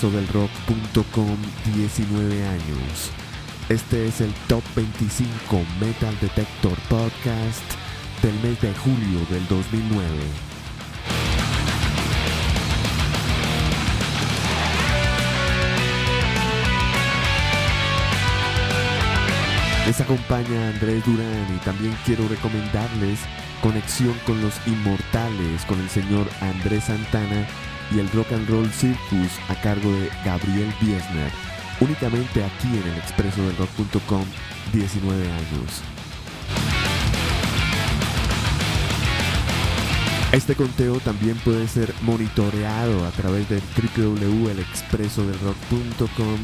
Del rock.com 19 años. Este es el Top 25 Metal Detector Podcast del mes de julio del 2009. Les acompaña Andrés Durán y también quiero recomendarles Conexión con los Inmortales con el señor Andrés Santana y el Rock and Roll Circus a cargo de Gabriel Biesner, únicamente aquí en el expreso del rock.com 19 años. Este conteo también puede ser monitoreado a través del www.elexpresodelrock.com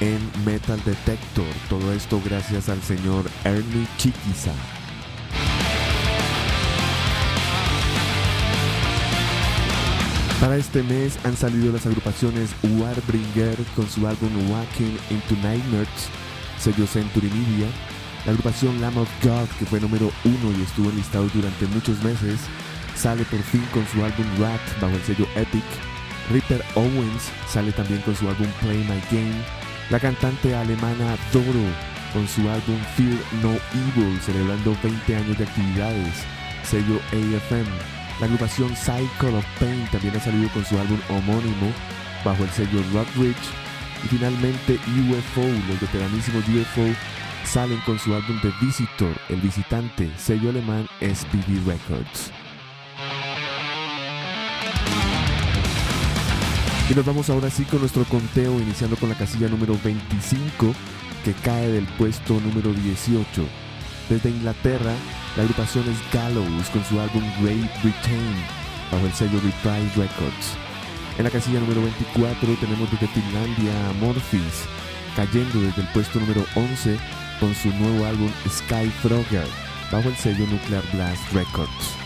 en Metal Detector. Todo esto gracias al señor Ernie Chiquiza. Para este mes han salido las agrupaciones Warbringer con su álbum Walking into Nightmares, sello Century Media, la agrupación Lamb of God que fue número uno y estuvo enlistado durante muchos meses, sale por fin con su álbum Rat bajo el sello Epic, Ripper Owens sale también con su álbum Play My Game, la cantante alemana Doro con su álbum Fear No Evil celebrando 20 años de actividades, sello AFM, la agrupación Cycle of Pain también ha salido con su álbum homónimo bajo el sello Rock Ridge. Y finalmente UFO, los veteranísimos UFO, salen con su álbum The Visitor, El Visitante, sello alemán SPV Records. Y nos vamos ahora sí con nuestro conteo, iniciando con la casilla número 25, que cae del puesto número 18. Desde Inglaterra, la agrupación es Gallows con su álbum Great Britain bajo el sello Reprise Records. En la casilla número 24 tenemos desde Finlandia a Morphis, cayendo desde el puesto número 11 con su nuevo álbum Sky Frogger bajo el sello Nuclear Blast Records.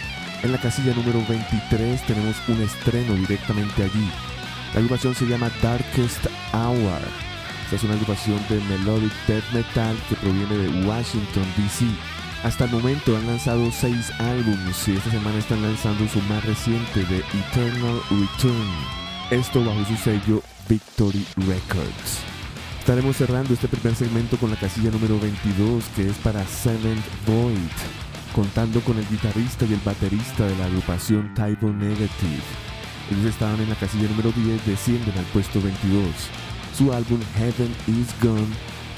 En la casilla número 23 tenemos un estreno directamente allí. La agrupación se llama Darkest Hour. Esta es una agrupación de melodic death metal que proviene de Washington, D.C. Hasta el momento han lanzado seis álbumes y esta semana están lanzando su más reciente de Eternal Return. Esto bajo su sello Victory Records. Estaremos cerrando este primer segmento con la casilla número 22 que es para Seventh Void, contando con el guitarrista y el baterista de la agrupación Typo Negative. Ellos estaban en la casilla número 10, descienden al puesto 22. Su álbum Heaven is Gone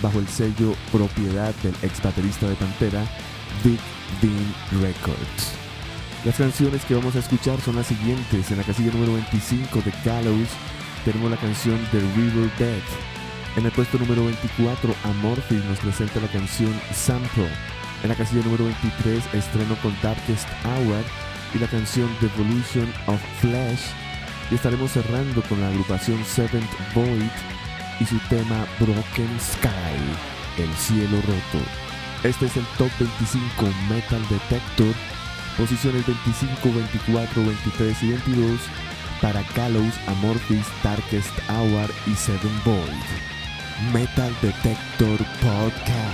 bajo el sello propiedad del ex baterista de Pantera, Big Bean Records. Las canciones que vamos a escuchar son las siguientes. En la casilla número 25 de Gallows tenemos la canción The River Dead. En el puesto número 24, Amorphis nos presenta la canción Sample. En la casilla número 23, estreno con Darkest Hour y la canción Devolution of Flesh. Y estaremos cerrando con la agrupación Seventh Void y su tema Broken Sky, el cielo roto. Este es el Top 25 Metal Detector, posiciones 25, 24, 23 y 22 para Gallows, Amorphis, Darkest Hour y Seven Void. Metal Detector Podcast.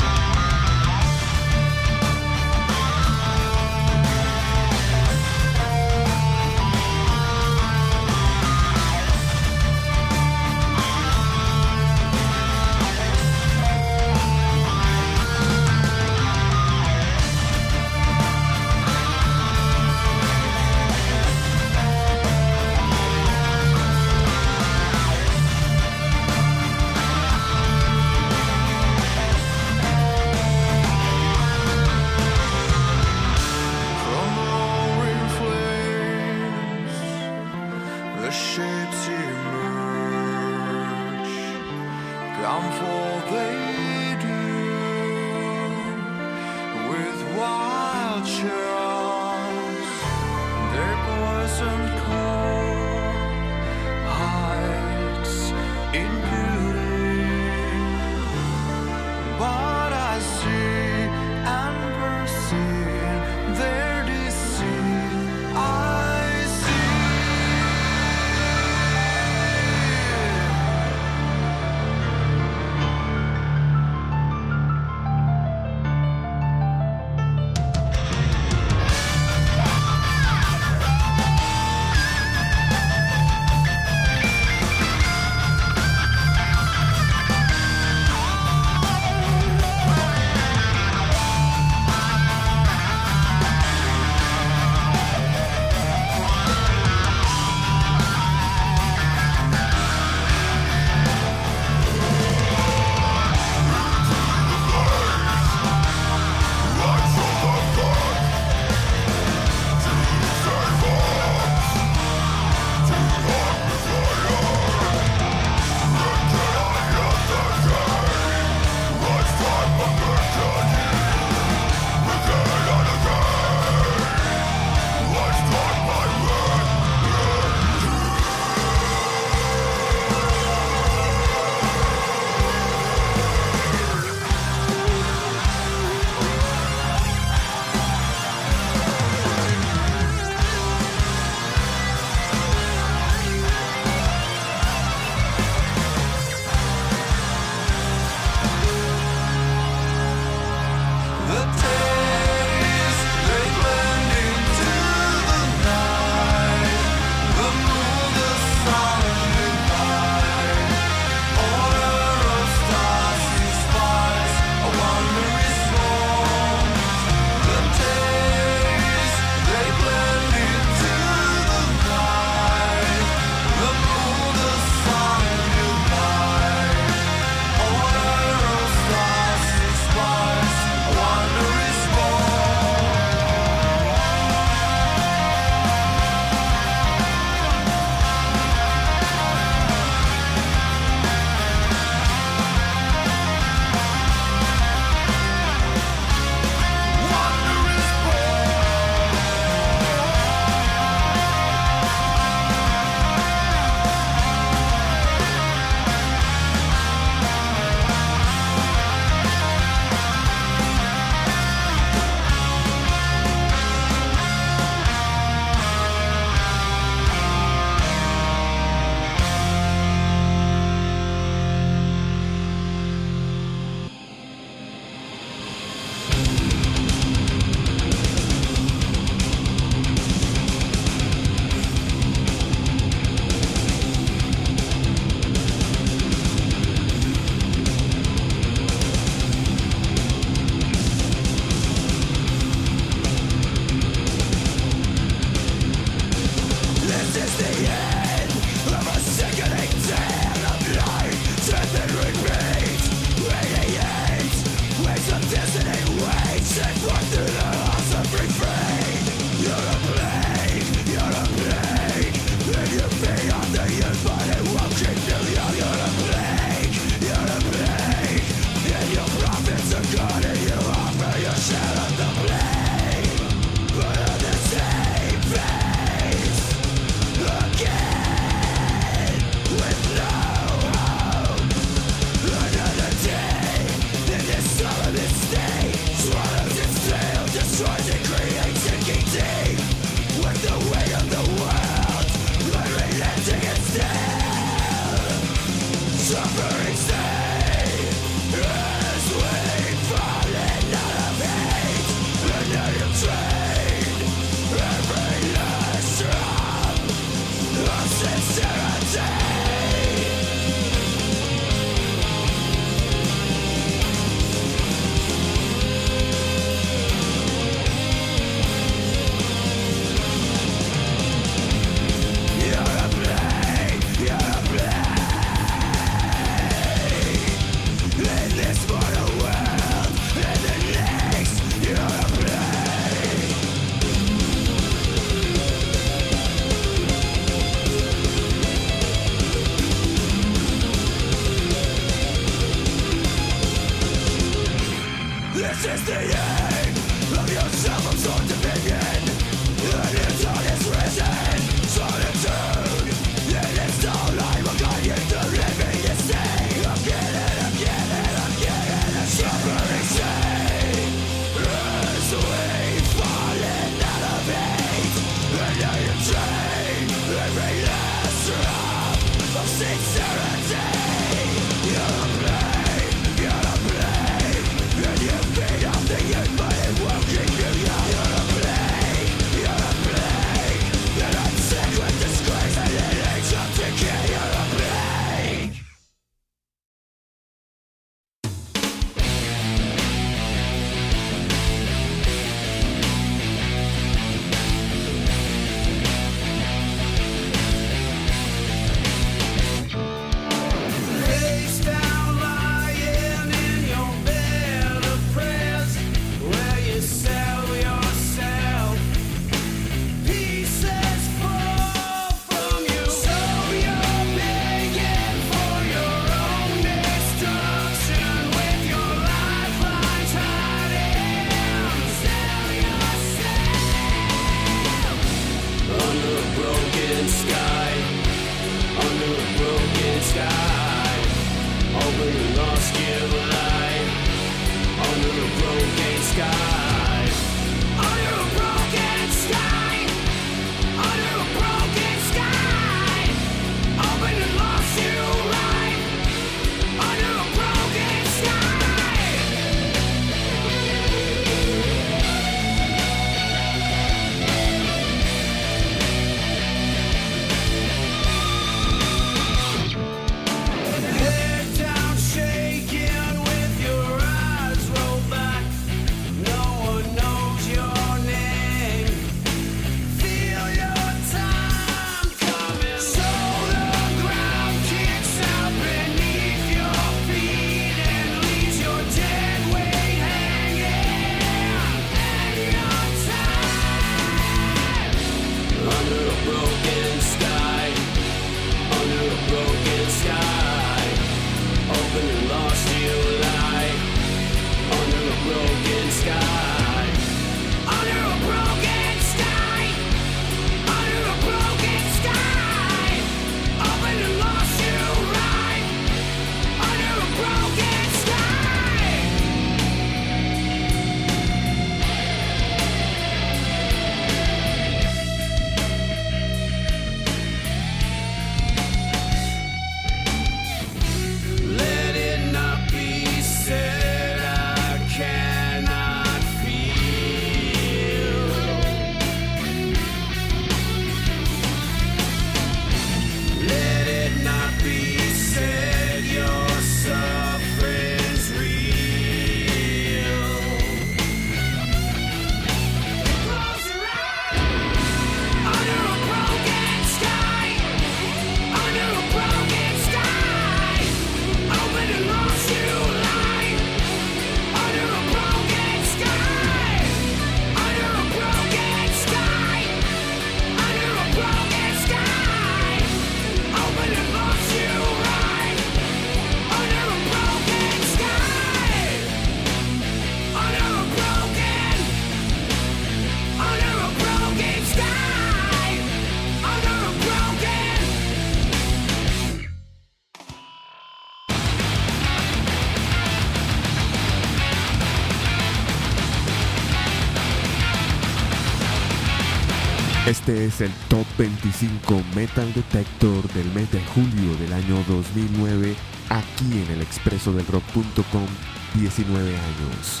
Este es el Top 25 Metal Detector del mes de julio del año 2009 aquí en el expreso del rock.com 19 años.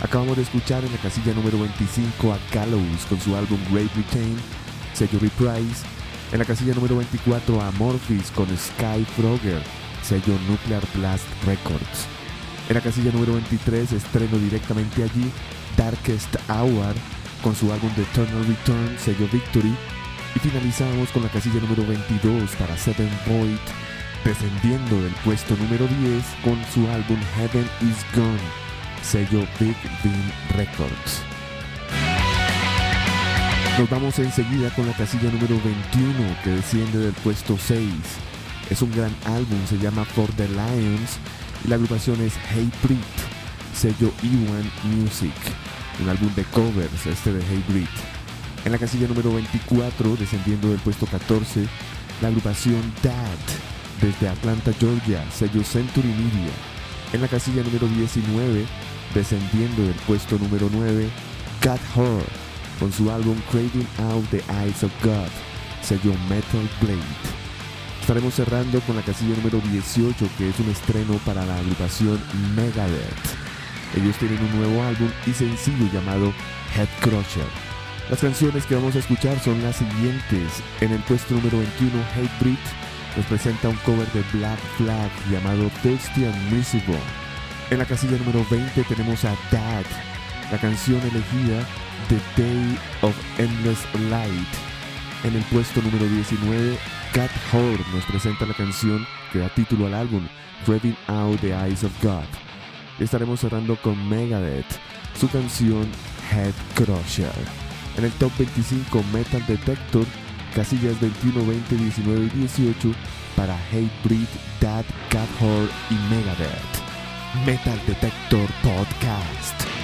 Acabamos de escuchar en la casilla número 25 a Gallows con su álbum Great Britain, sello Reprise. En la casilla número 24 a Morphis con Sky Frogger, sello Nuclear Blast Records. En la casilla número 23 estreno directamente allí Darkest Hour con su álbum The Eternal Return, sello Victory. Y finalizamos con la casilla número 22 para Seven Void, descendiendo del puesto número 10 con su álbum Heaven is Gone, sello Big Bean Records. Nos vamos enseguida con la casilla número 21 que desciende del puesto 6. Es un gran álbum, se llama For the Lions y la agrupación es Hey Breed. sello E1 Music, un álbum de covers, este de Hey Breed. En la casilla número 24, descendiendo del puesto 14, la agrupación Dad, desde Atlanta, Georgia, sello Century Media. En la casilla número 19, descendiendo del puesto número 9, Cat Horror, con su álbum Craving Out the Eyes of God, sello Metal Blade. Estaremos cerrando con la casilla número 18, que es un estreno para la agrupación Megadeth. Ellos tienen un nuevo álbum y sencillo llamado Head Crusher. Las canciones que vamos a escuchar son las siguientes. En el puesto número 21, Hatebreed nos presenta un cover de Black Flag llamado Thirsty and. En la casilla número 20 tenemos a Dad, la canción elegida The Day of Endless Light. En el puesto número 19, Cat Horde nos presenta la canción que da título al álbum, Driving Out the Eyes of God. Estaremos cerrando con Megadeth, su canción Head Crusher. En el top 25 Metal Detector, casillas 21, 20, 19 y 18 para Hatebreed, Dad, Cat y Megadeth. Metal Detector Podcast.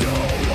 No!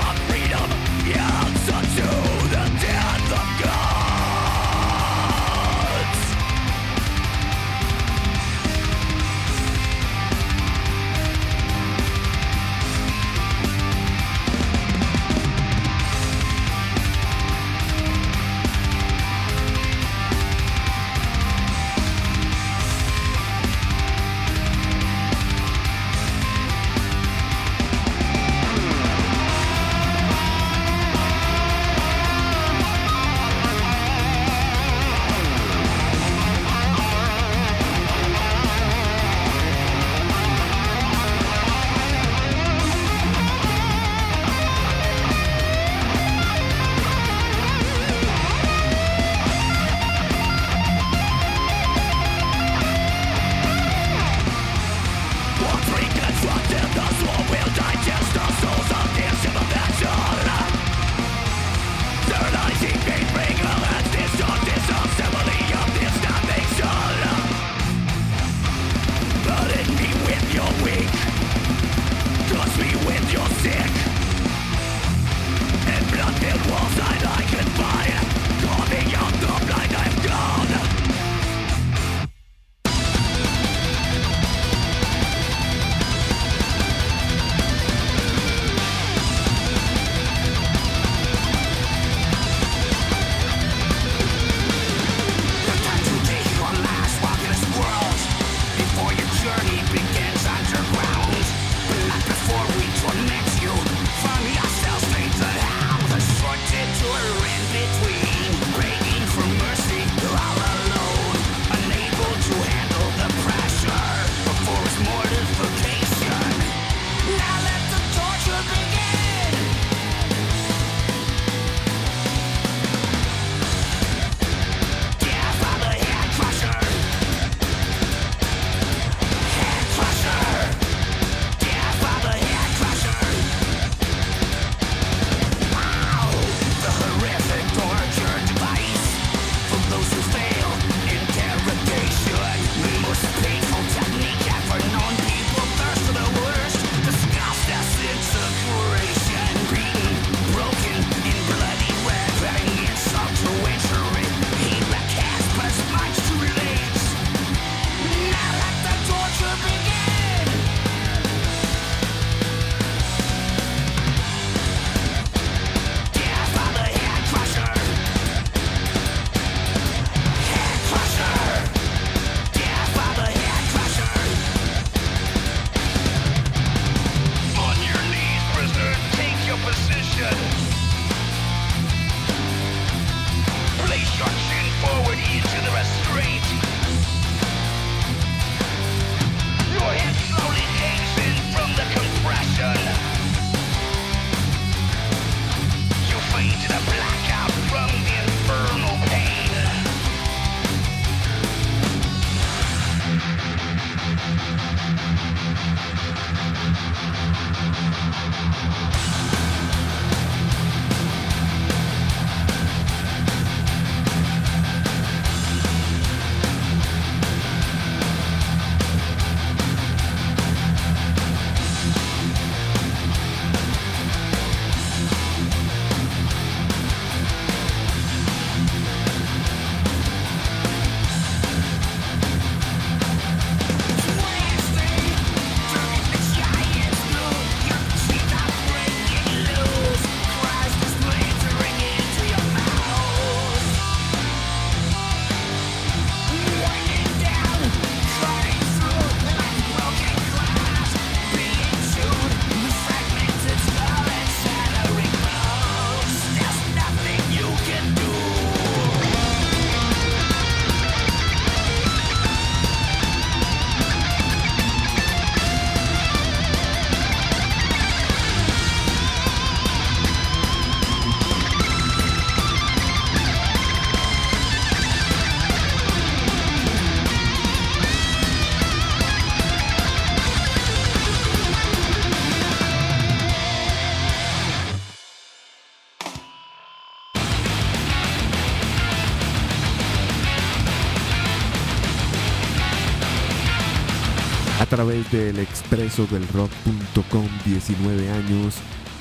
rock.com 19 años.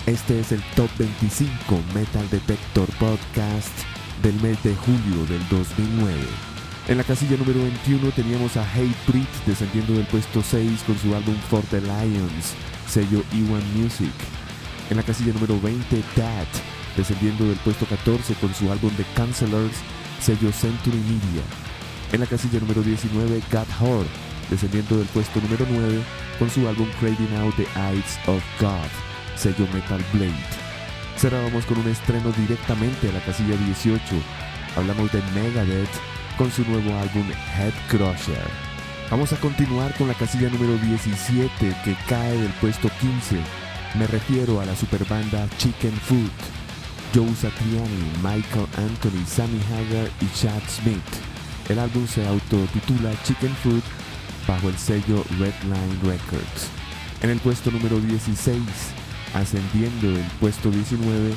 Este es el Top 25 Metal Detector Podcast del mes de julio del 2009. En la casilla número 21 teníamos a Hatebreed descendiendo del puesto 6 con su álbum For the Lions, sello E1 Music. En la casilla número 20, Dad, descendiendo del puesto 14 con su álbum The Cancellers, sello Century Media. En la casilla número 19, God Horde, descendiendo del puesto número 9 con su álbum Craving Out the Eyes of God, sello Metal Blade. Cerrábamos con un estreno directamente a la casilla 18. Hablamos de Megadeth con su nuevo álbum Head Crusher. Vamos a continuar con la casilla número 17 que cae del puesto 15. Me refiero a la superbanda Chicken Food. Joe Satriani, Michael Anthony, Sammy Hagar y Chad Smith. El álbum se autotitula Chicken Food bajo el sello Redline Records. En el puesto número 16, ascendiendo del puesto 19,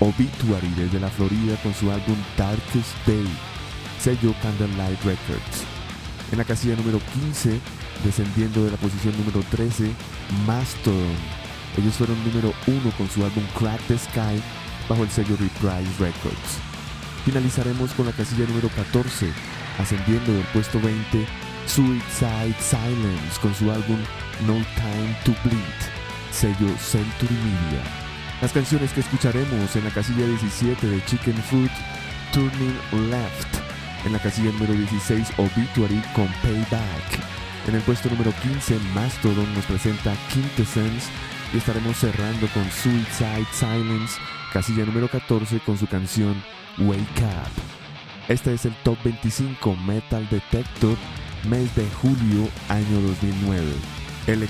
Obituary desde la Florida con su álbum Darkest Day, sello Candlelight Records. En la casilla número 15, descendiendo de la posición número 13, Mastodon. Ellos fueron número 1 con su álbum Crack the Sky bajo el sello Reprise Records. Finalizaremos con la casilla número 14, ascendiendo del puesto 20, Suicide Silence con su álbum No Time to Bleed, sello Century Media. Las canciones que escucharemos en la casilla 17 de Chicken Food, Turning Left, en la casilla número 16 Obituary con Payback. En el puesto número 15 Mastodon nos presenta Quintessence y estaremos cerrando con Suicide Silence, casilla número 14 con su canción Wake Up. Este es el Top 25 Metal Detector, mes de julio, año 2009. El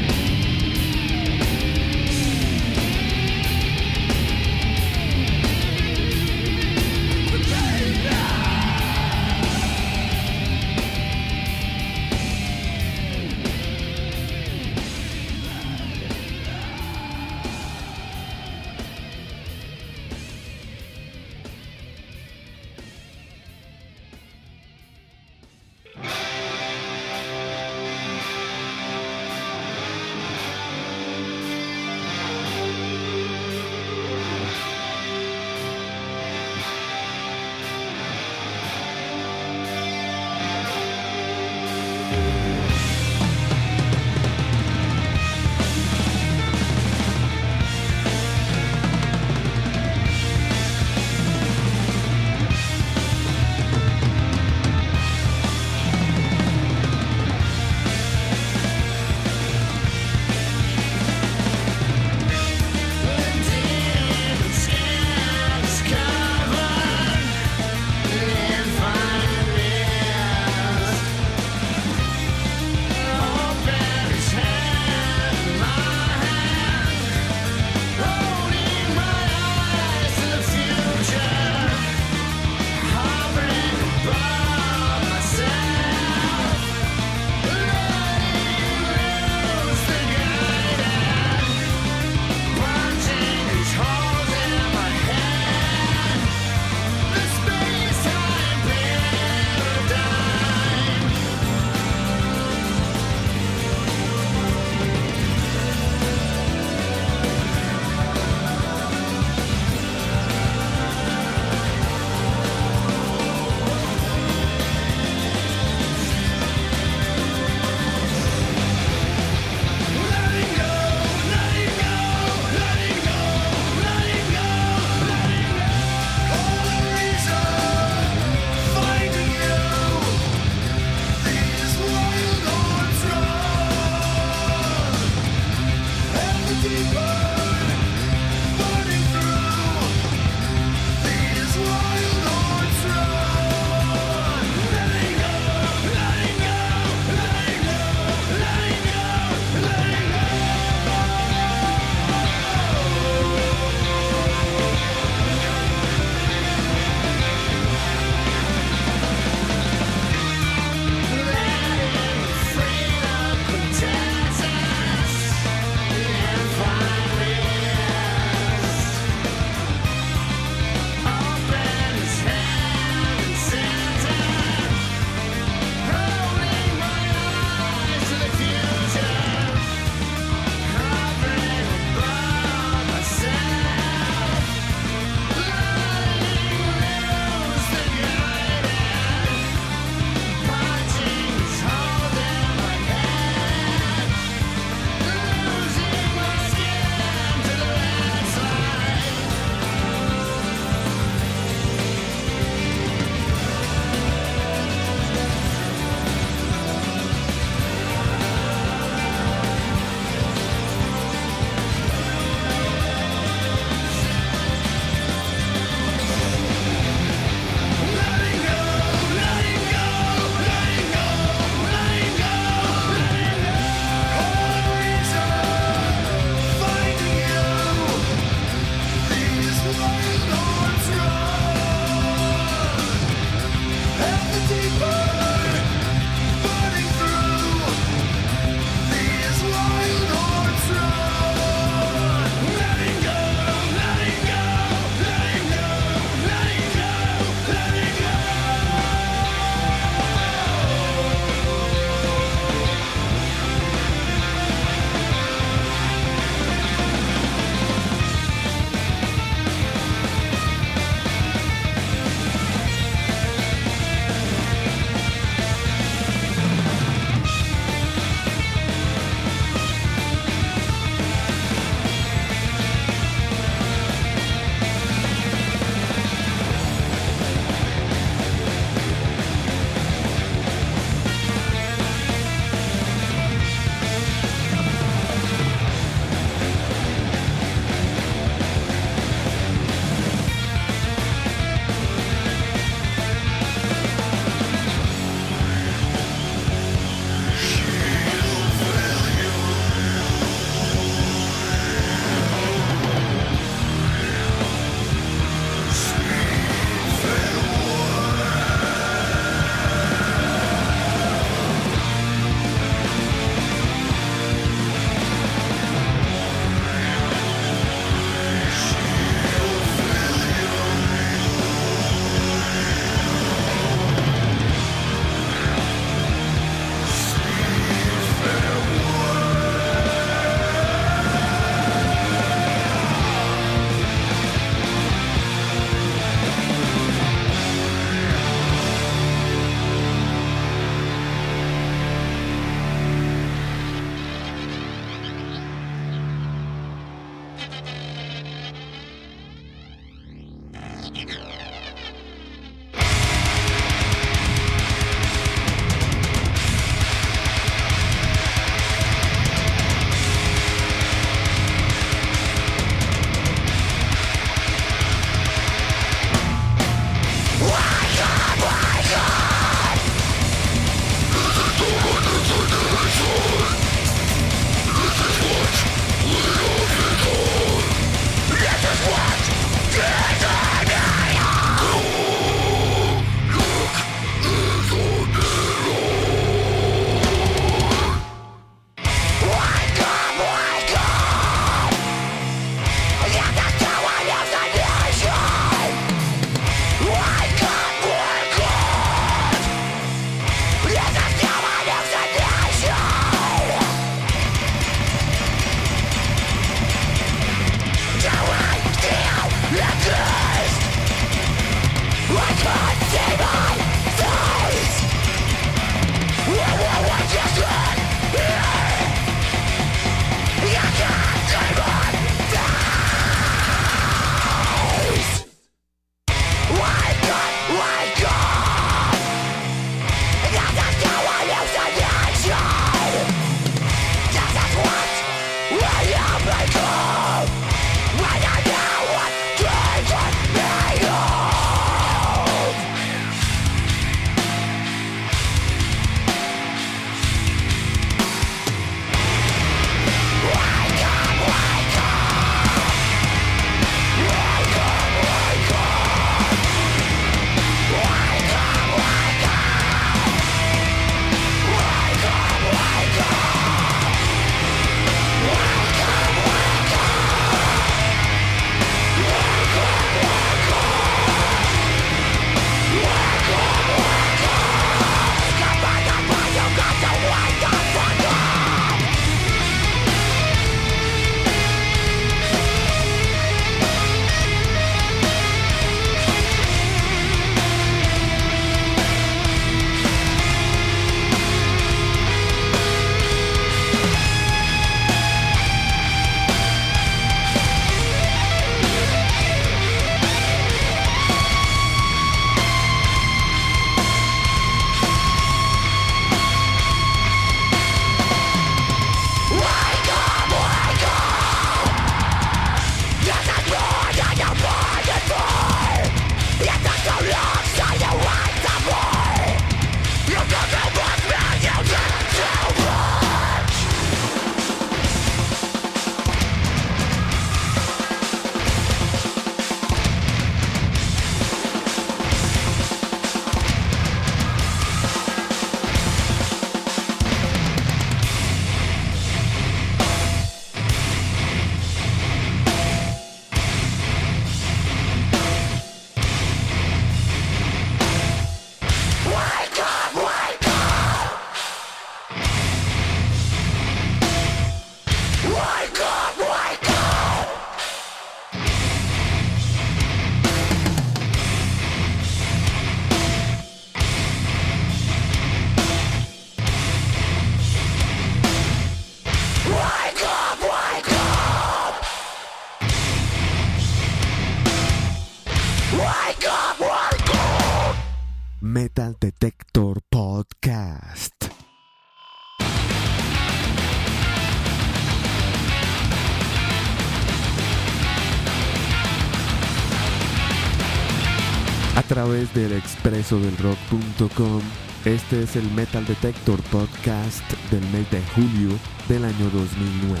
expreso del rock.com, este es el Metal Detector Podcast del mes de julio del año 2009.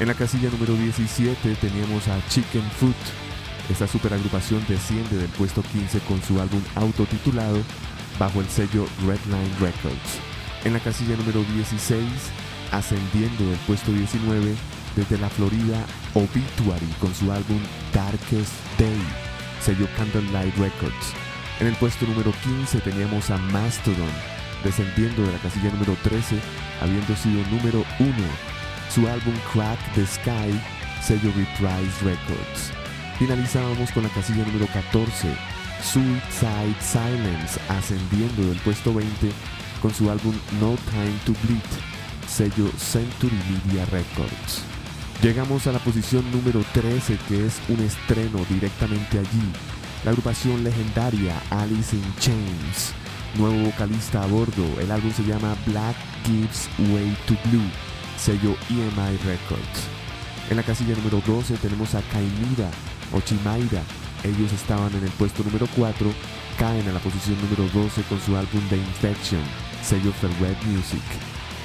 En la casilla número 17 teníamos a Chicken Foot. Esta superagrupación desciende del puesto 15 con su álbum autotitulado bajo el sello Redline Records. En la casilla número 16, ascendiendo del puesto 19 desde la Florida, Obituary con su álbum Darkest Day, sello Candlelight Records. En el puesto número 15 teníamos a Mastodon, descendiendo de la casilla número 13, habiendo sido número 1, su álbum Crack the Sky, sello Reprise Records. Finalizábamos con la casilla número 14, Suicide Silence, ascendiendo del puesto 20 con su álbum No Time to Bleed, sello Century Media Records. Llegamos a la posición número 13, que es un estreno directamente allí. La agrupación legendaria Alice in Chains, nuevo vocalista a bordo. El álbum se llama Black Gives Way to Blue, sello EMI Records. En la casilla número 12 tenemos a Kaimira o Chimaira. Ellos estaban en el puesto número 4, caen a la posición número 12 con su álbum The Infection, sello Red Music.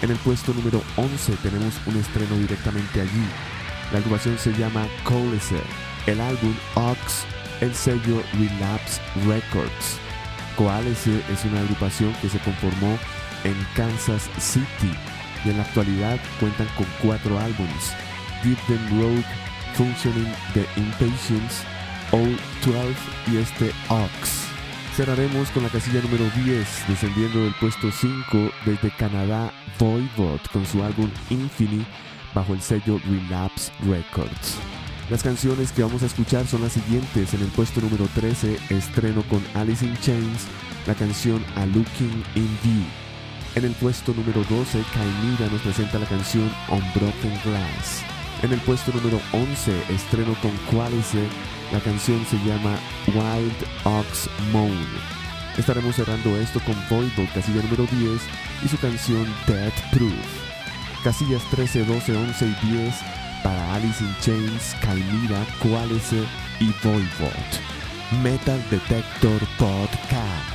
En el puesto número 11 tenemos un estreno directamente allí. La agrupación se llama Coalescer. El álbum Ox, el sello Relapse Records. Coalescer es una agrupación que se conformó en Kansas City y en la actualidad cuentan con cuatro álbums. Deep Them Rogue, Functioning the Impatience, Old 12 y este Ox. Cerraremos con la casilla número 10, descendiendo del puesto 5 desde Canadá, Voivod con su álbum Infinity bajo el sello Relapse Records. Las canciones que vamos a escuchar son las siguientes. En el puesto número 13, estreno con Alice in Chains, la canción A Looking in View. En el puesto número 12, Kaimira nos presenta la canción Unbroken Glass. En el puesto número 11, estreno con Qualice, la canción se llama Wild Ox Moan. Estaremos cerrando esto con Voivod, casilla número 10, y su canción Death Proof. Casillas 13, 12, 11 y 10 para Alice in Chains, Kaimira, Qualice y Voivod. Metal Detector Podcast.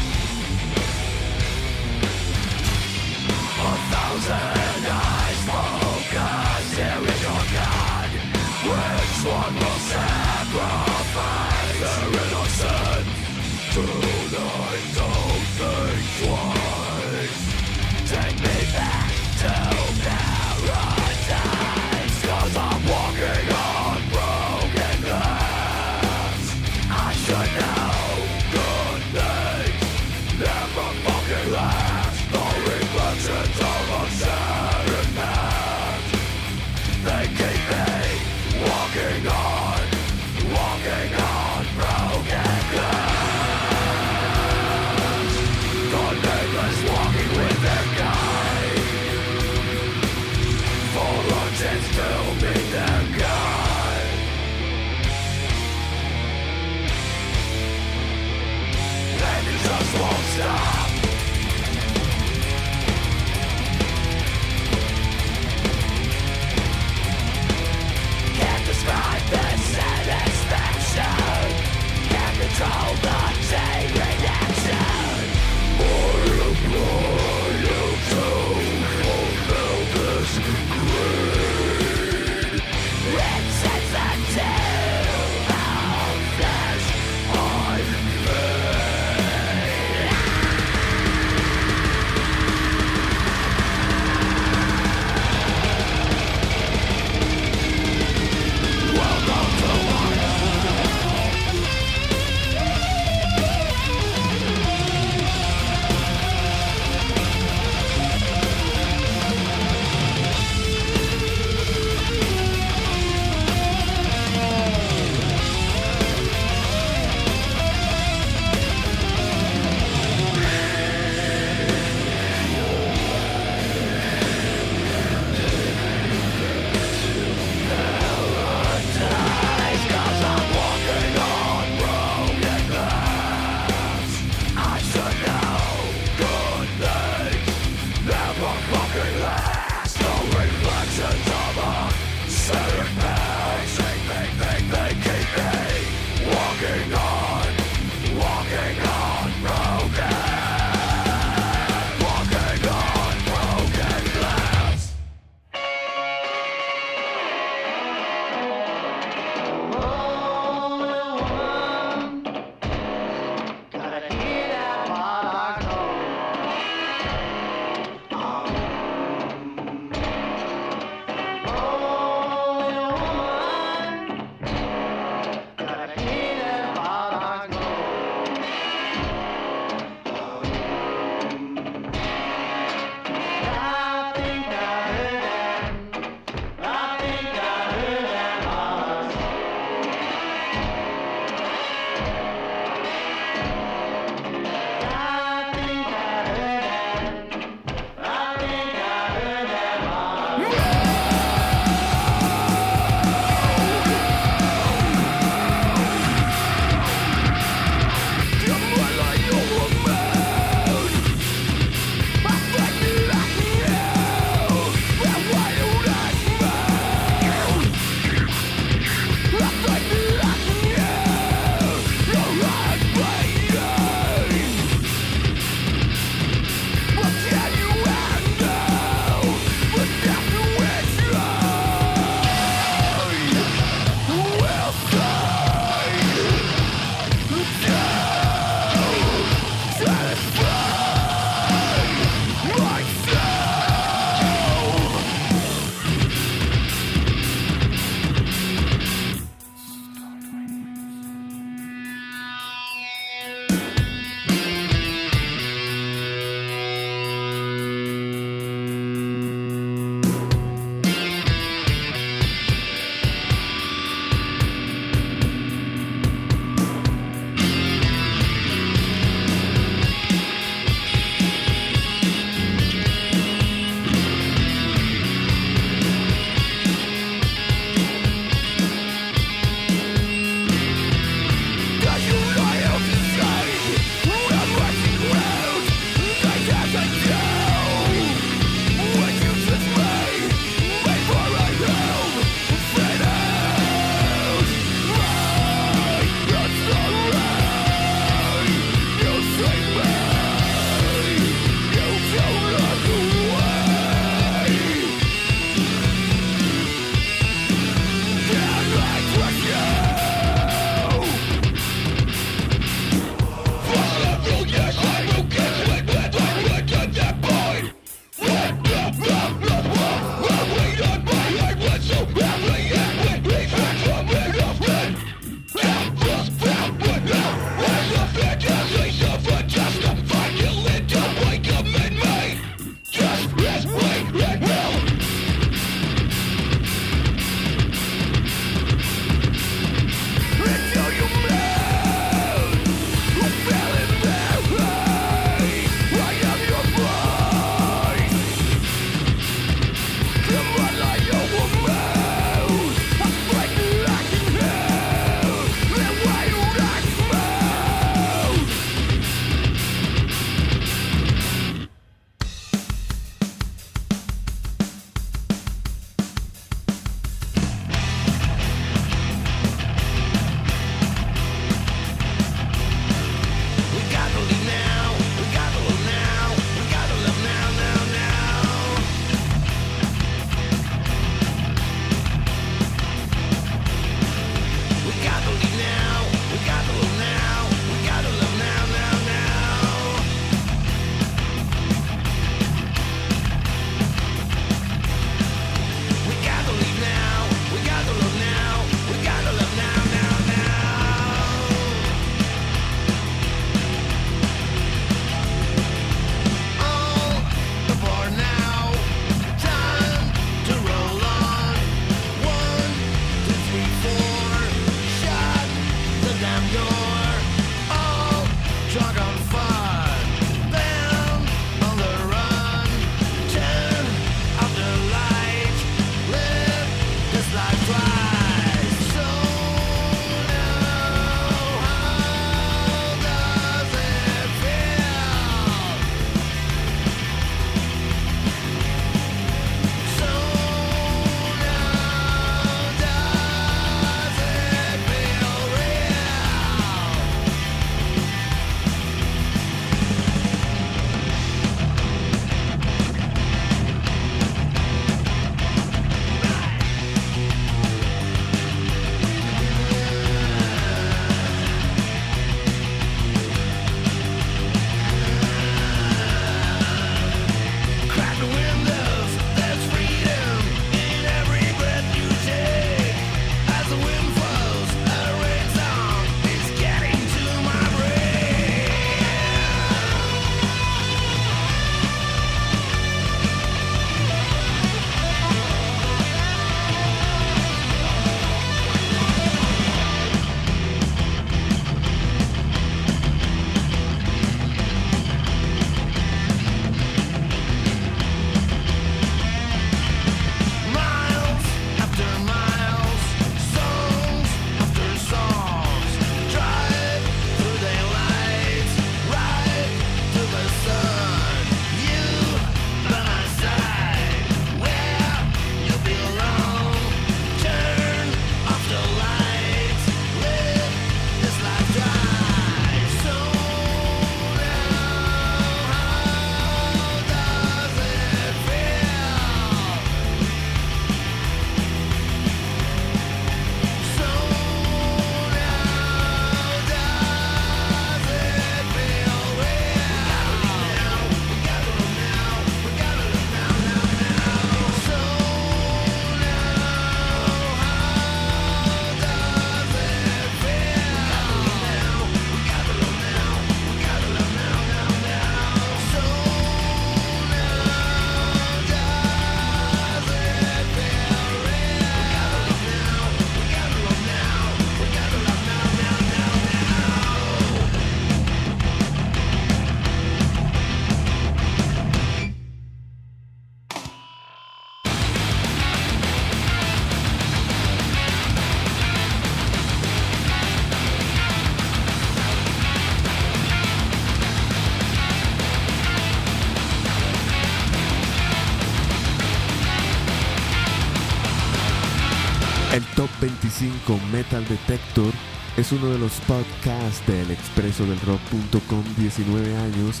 Metal Detector es uno de los podcasts del expreso del rock.com 19 años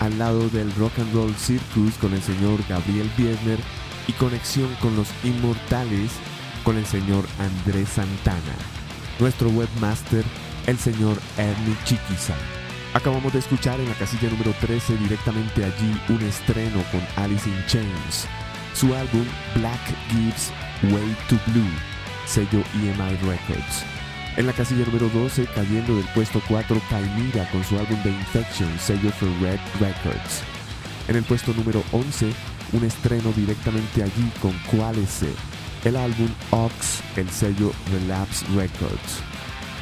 al lado del Rock and Roll Circus con el señor Gabriel Biesner y conexión con los inmortales con el señor Andrés Santana. Nuestro webmaster, el señor Ernie Chiquiza. Acabamos de escuchar en la casilla número 13 directamente allí un estreno con Alice in Chains, su álbum Black Gives Way to Blue sello EMI Records. En la casilla número 12, cayendo del puesto 4, Caimira con su álbum The Infection, sello for Red Records. En el puesto número 11, un estreno directamente allí con Qualice, el álbum Ox, el sello Relapse Records.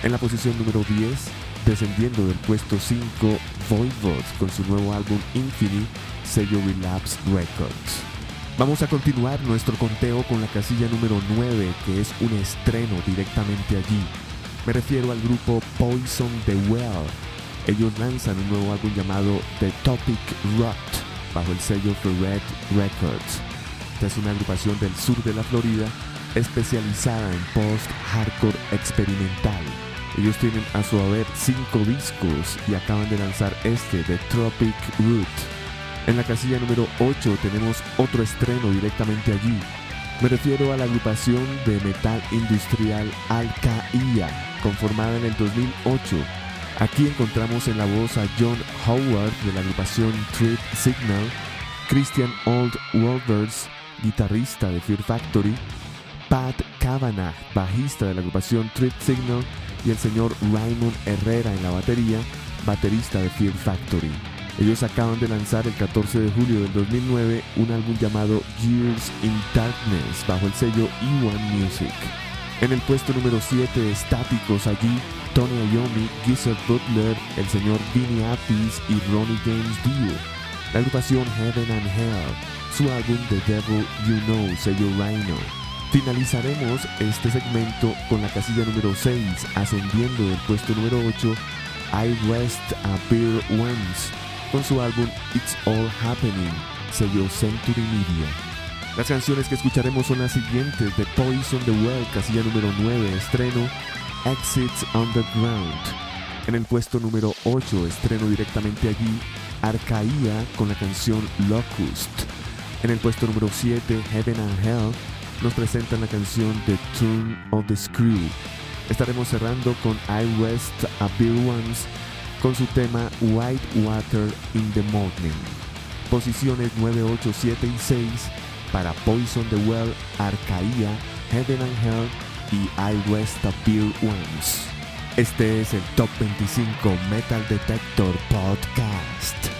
En la posición número 10, descendiendo del puesto 5, Voivod con su nuevo álbum Infinity, sello Relapse Records. Vamos a continuar nuestro conteo con la casilla número 9, que es un estreno directamente allí. Me refiero al grupo Poison the Well. Ellos lanzan un nuevo álbum llamado The Topic Rot bajo el sello For Red Records. Esta es una agrupación del sur de la Florida especializada en post-hardcore experimental. Ellos tienen a su haber cinco discos y acaban de lanzar este, The Tropic Root. En la casilla número 8 tenemos otro estreno directamente allí. Me refiero a la agrupación de metal industrial Alcaía, conformada en el 2008. Aquí encontramos en la voz a John Howard de la agrupación Trip Signal, Christian Old Wolvers, guitarrista de Fear Factory, Pat Kavanagh, bajista de la agrupación Trip Signal, y el señor Raymond Herrera en la batería, baterista de Fear Factory. Ellos acaban de lanzar el 14 de julio del 2009 un álbum llamado Years in Darkness bajo el sello E1 Music. En el puesto número 7 estáticos allí, Tony Iommi, Gizzard Butler, el señor Vinny Appice y Ronnie James Dio. La agrupación Heaven and Hell, su álbum The Devil You Know, sello Rhino. Finalizaremos este segmento con la casilla número 6, ascendiendo del puesto número 8, I Rest a Once, con su álbum It's All Happening, sello Century Media. Las canciones que escucharemos son las siguientes: The Poison the Well, casilla número 9, estreno Exits Underground. En el puesto número 8, estreno directamente allí Arcaía con la canción Locust. En el puesto número 7, Heaven and Hell nos presentan la canción The Turn of the Screw. Estaremos cerrando con I Rest a Bill Once con su tema White Water in the Morning. Posiciones 9, 8, 7 y 6 para Poison the Well, Arcaía, Heaven and Hell y I Rest a Bill Once. Este es el Top 25 Metal Detector Podcast.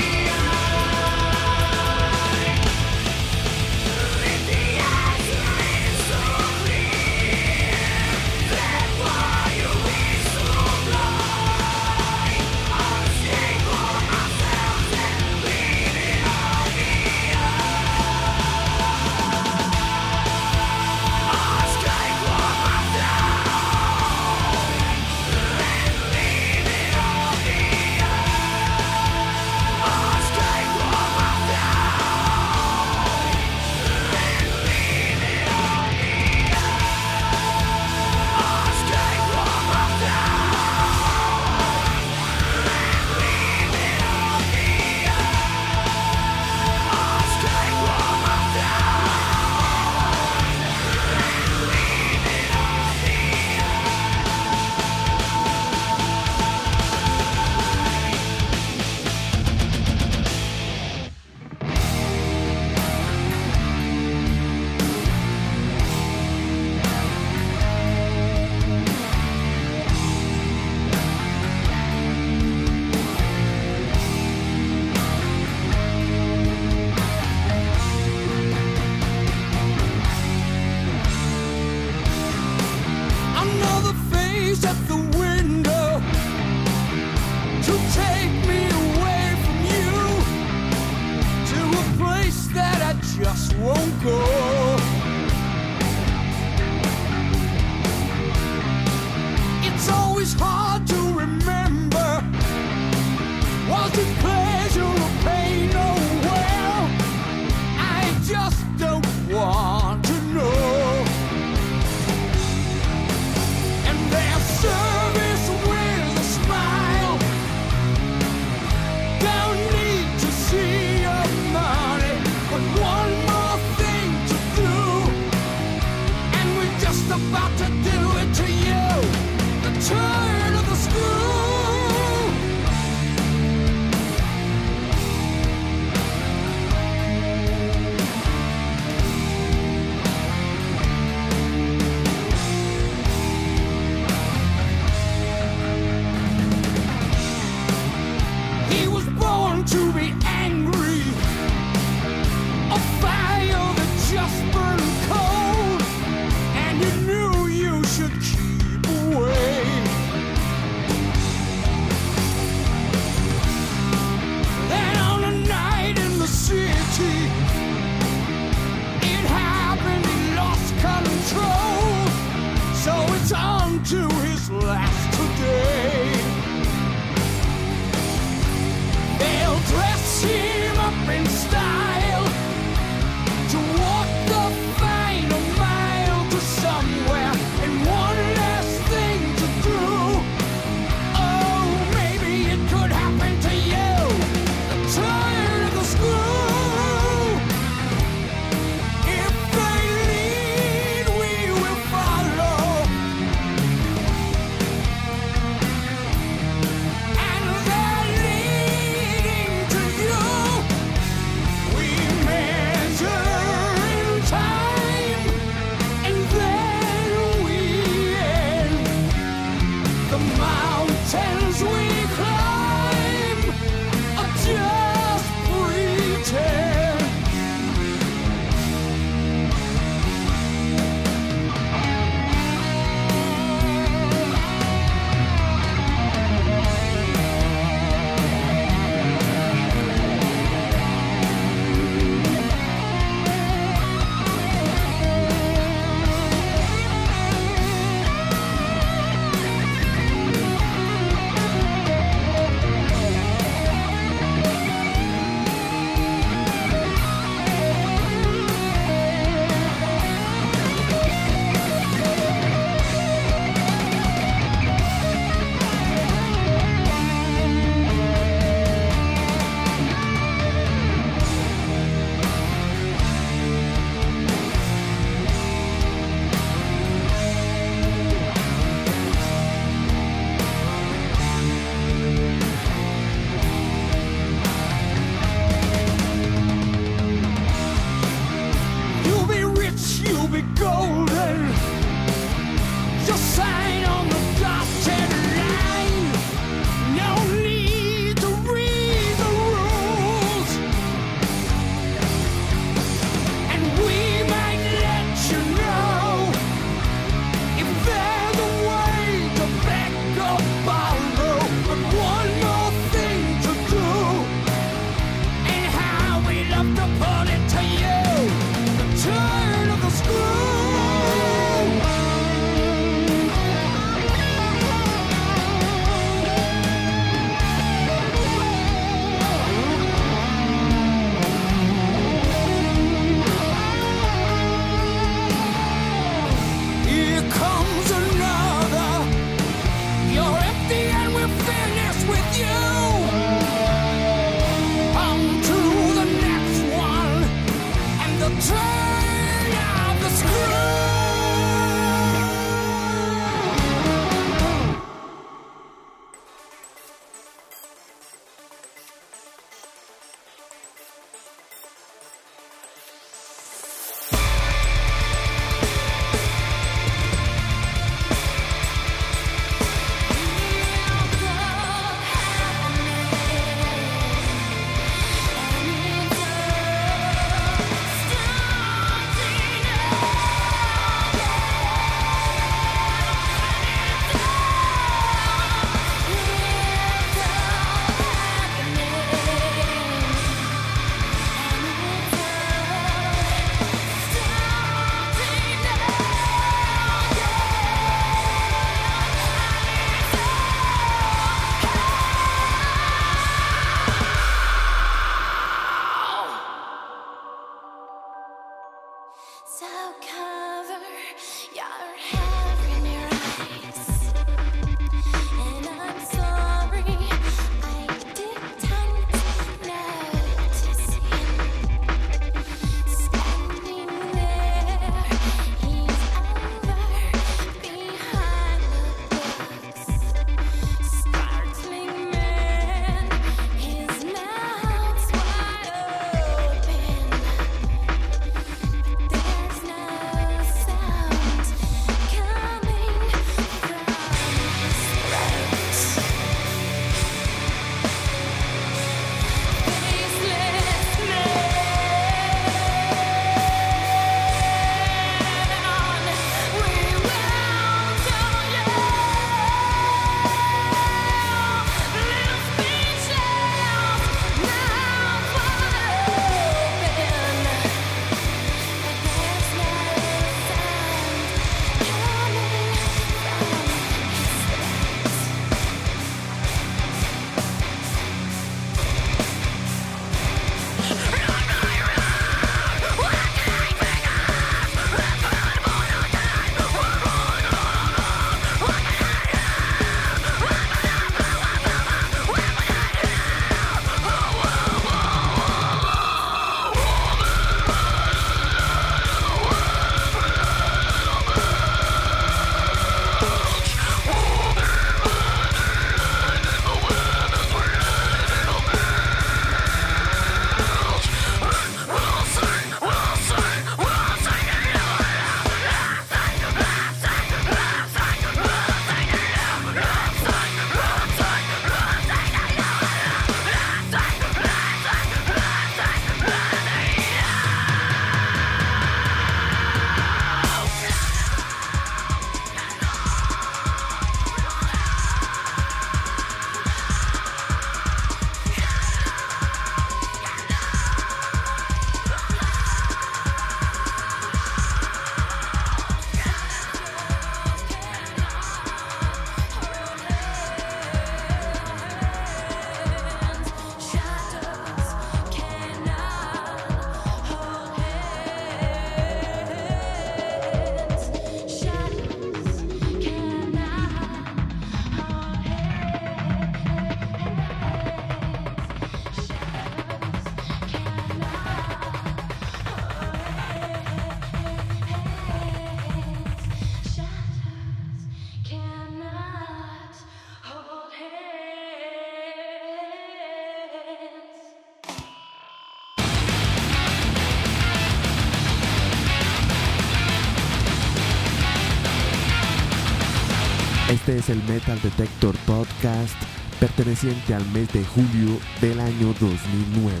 Es el Metal Detector Podcast perteneciente al mes de julio del año 2009.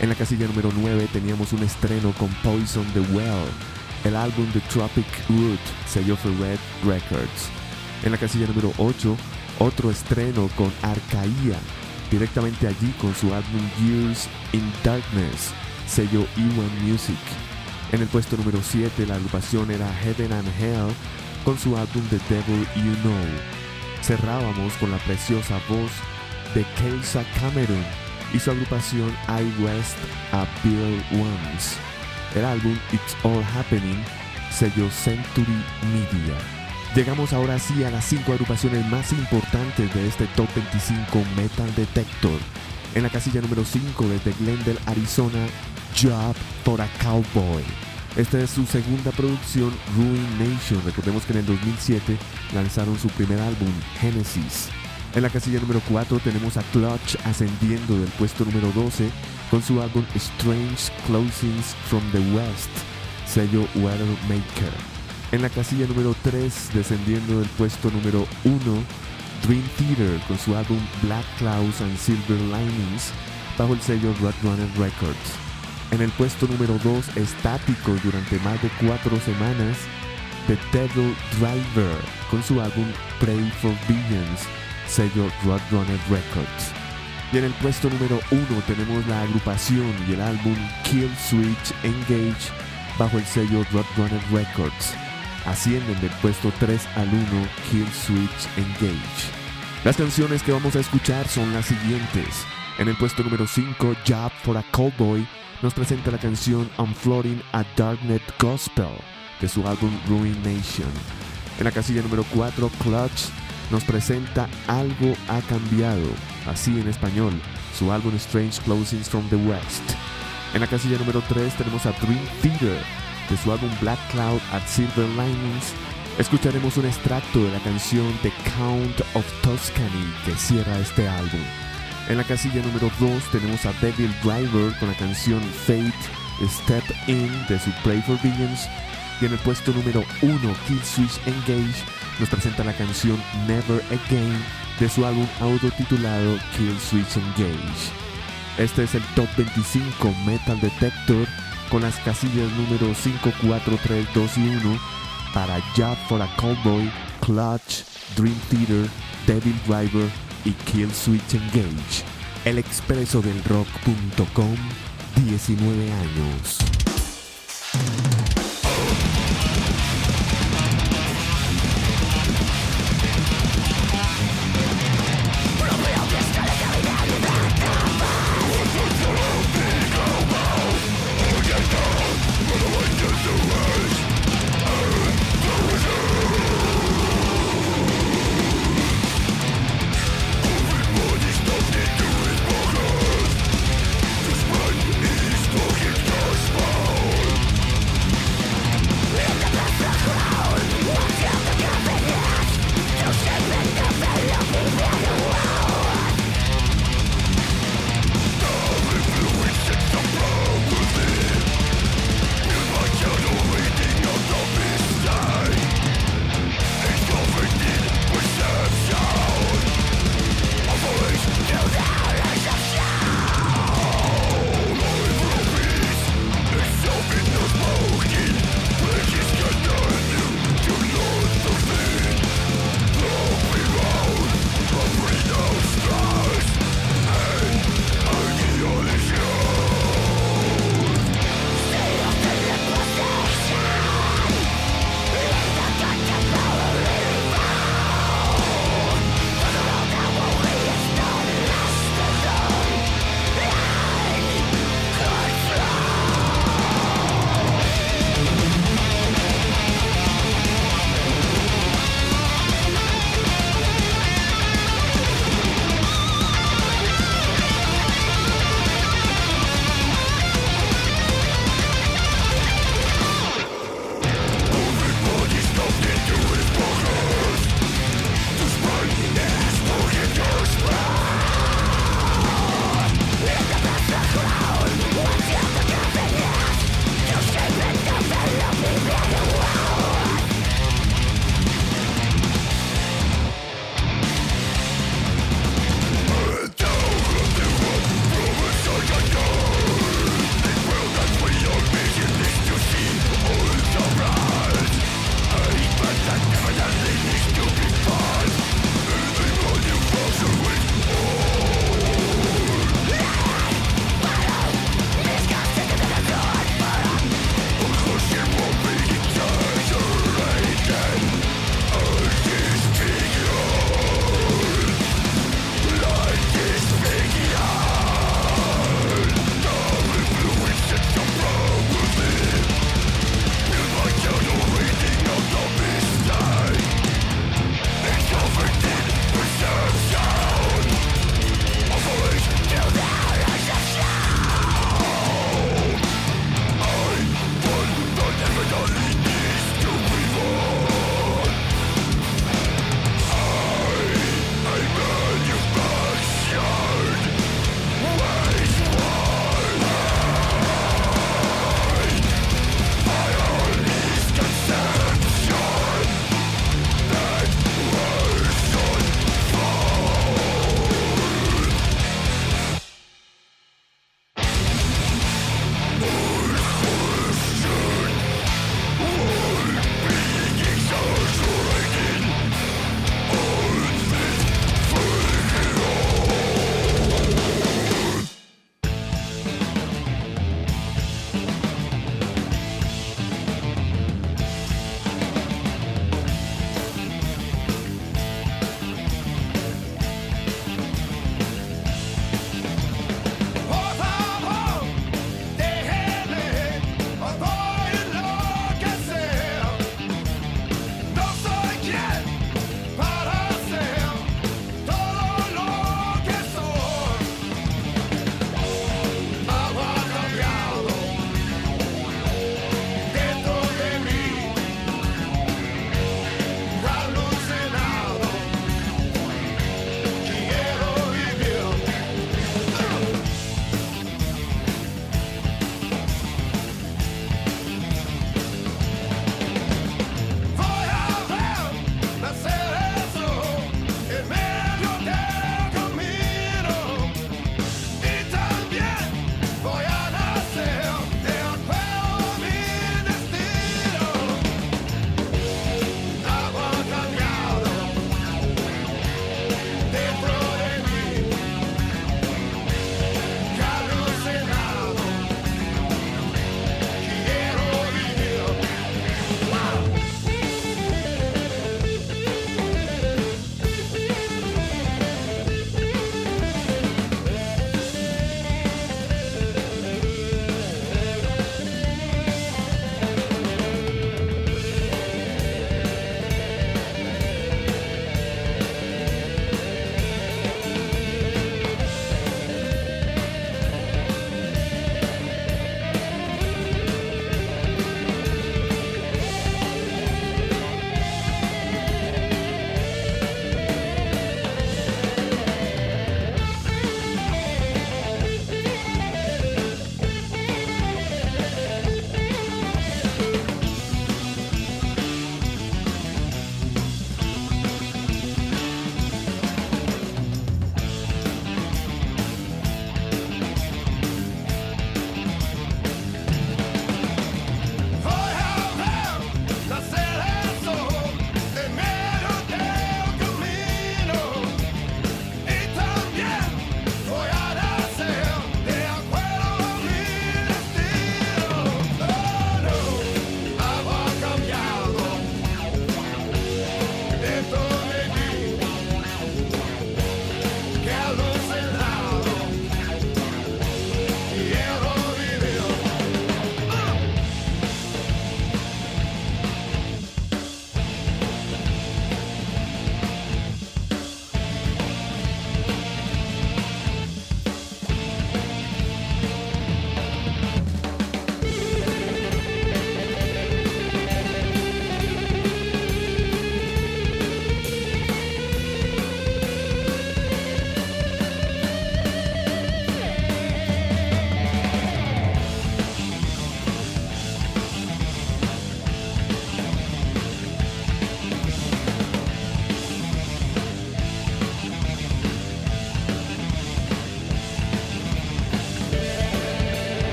En la casilla número 9 teníamos un estreno con Poison the Well, el álbum The Tropic Root, sello for Red Records. En la casilla número 8, otro estreno con Arcaía, directamente allí con su álbum Years in Darkness, sello E1 Music. En el puesto número 7 la agrupación era Heaven and Hell con su álbum The Devil You Know. Cerrábamos con la preciosa voz de Kelsa Cameron y su agrupación I West a Bill Once. El álbum It's All Happening sello Century Media. Llegamos ahora sí a las 5 agrupaciones más importantes de este Top 25 Metal Detector. En la casilla número 5 desde Glendale, Arizona, Job for a Cowboy. Esta es su segunda producción, Ruin Nation. Recordemos que en el 2007 lanzaron su primer álbum, Genesis. En la casilla número 4 tenemos a Clutch ascendiendo del puesto número 12 con su álbum Strange Closings from the West, sello Maker. En la casilla número 3, descendiendo del puesto número 1, Dream Theater con su álbum Black Clouds and Silver Linings bajo el sello Roadrunner Records. En el puesto número 2, estático durante más de 4 semanas, The Devil Driver con su álbum Pray for Billions, sello Roadrunner Records. Y en el puesto número 1 tenemos la agrupación y el álbum Kill Switch Engage bajo el sello Roadrunner Records. Ascienden del puesto 3 al 1 Kill Switch Engage. Las canciones que vamos a escuchar son las siguientes. En el puesto número 5, Job for a Cowboy nos presenta la canción I'm a Darknet Gospel de su álbum Ruin Nation. En la casilla número 4, Clutch nos presenta Algo ha cambiado, así en español, su álbum Strange Closings from the West. En la casilla número 3 tenemos a Dream Theater de su álbum Black Cloud at Silver Linings. Escucharemos un extracto de la canción The Count of Tuscany que cierra este álbum. En la casilla número 2 tenemos a Devil Driver con la canción Fate Step In de su Pray for Billions. Y en el puesto número 1, Kill Switch Engage nos presenta la canción Never Again de su álbum autotitulado Kill Switch Engage. Este es el Top 25 Metal Detector con las casillas número 5, 4, 3, 2 y 1 para Job for a Cowboy, Clutch, Dream Theater, Devil Driver y Kill Switch Engage. El expreso del rock.com, 19 años.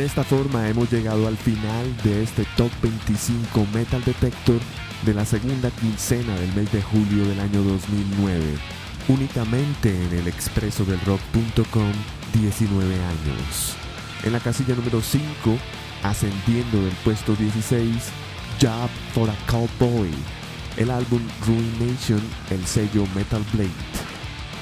De esta forma hemos llegado al final de este Top 25 Metal Detector de la segunda quincena del mes de julio del año 2009, únicamente en el expreso del rock.com 19 años. En la casilla número 5, ascendiendo del puesto 16, Job for a Cowboy, el álbum Ruination, el sello Metal Blade.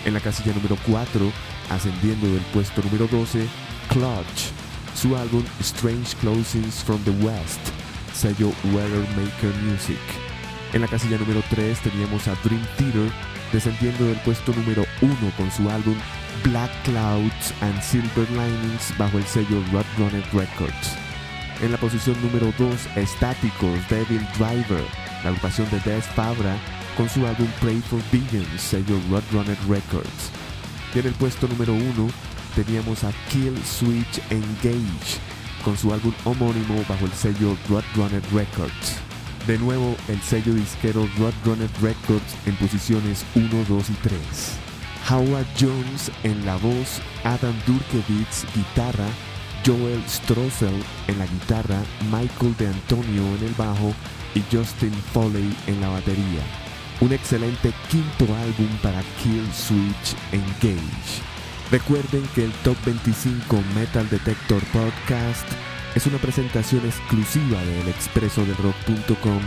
En la casilla número 4, ascendiendo del puesto número 12, Clutch, su álbum Strange Closings from the West, sello Weather Maker Music. En la casilla número 3 teníamos a Dream Theater descendiendo del puesto número 1 con su álbum Black Clouds and Silver Linings bajo el sello Roadrunner Records. En la posición número 2, Estáticos Devil Driver, la agrupación de Des Fabra con su álbum Pray for Visions, sello Roadrunner Records. Y en el puesto número 1 teníamos a Kill Switch Engage con su álbum homónimo bajo el sello Roadrunner Records. De nuevo, el sello disquero Roadrunner Records en posiciones 1, 2 y 3. Howard Jones en la voz, Adam Durkevitz guitarra, Joel Stroffel en la guitarra, Michael De Antonio en el bajo y Justin Foley en la batería. Un excelente quinto álbum para Kill Switch Engage. Recuerden que el Top 25 Metal Detector Podcast es una presentación exclusiva del expreso del rock.com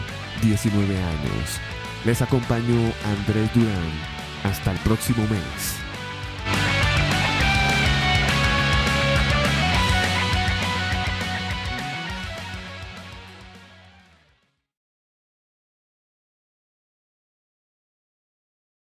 19 años. Les acompañó Andrés Durán. Hasta el próximo mes.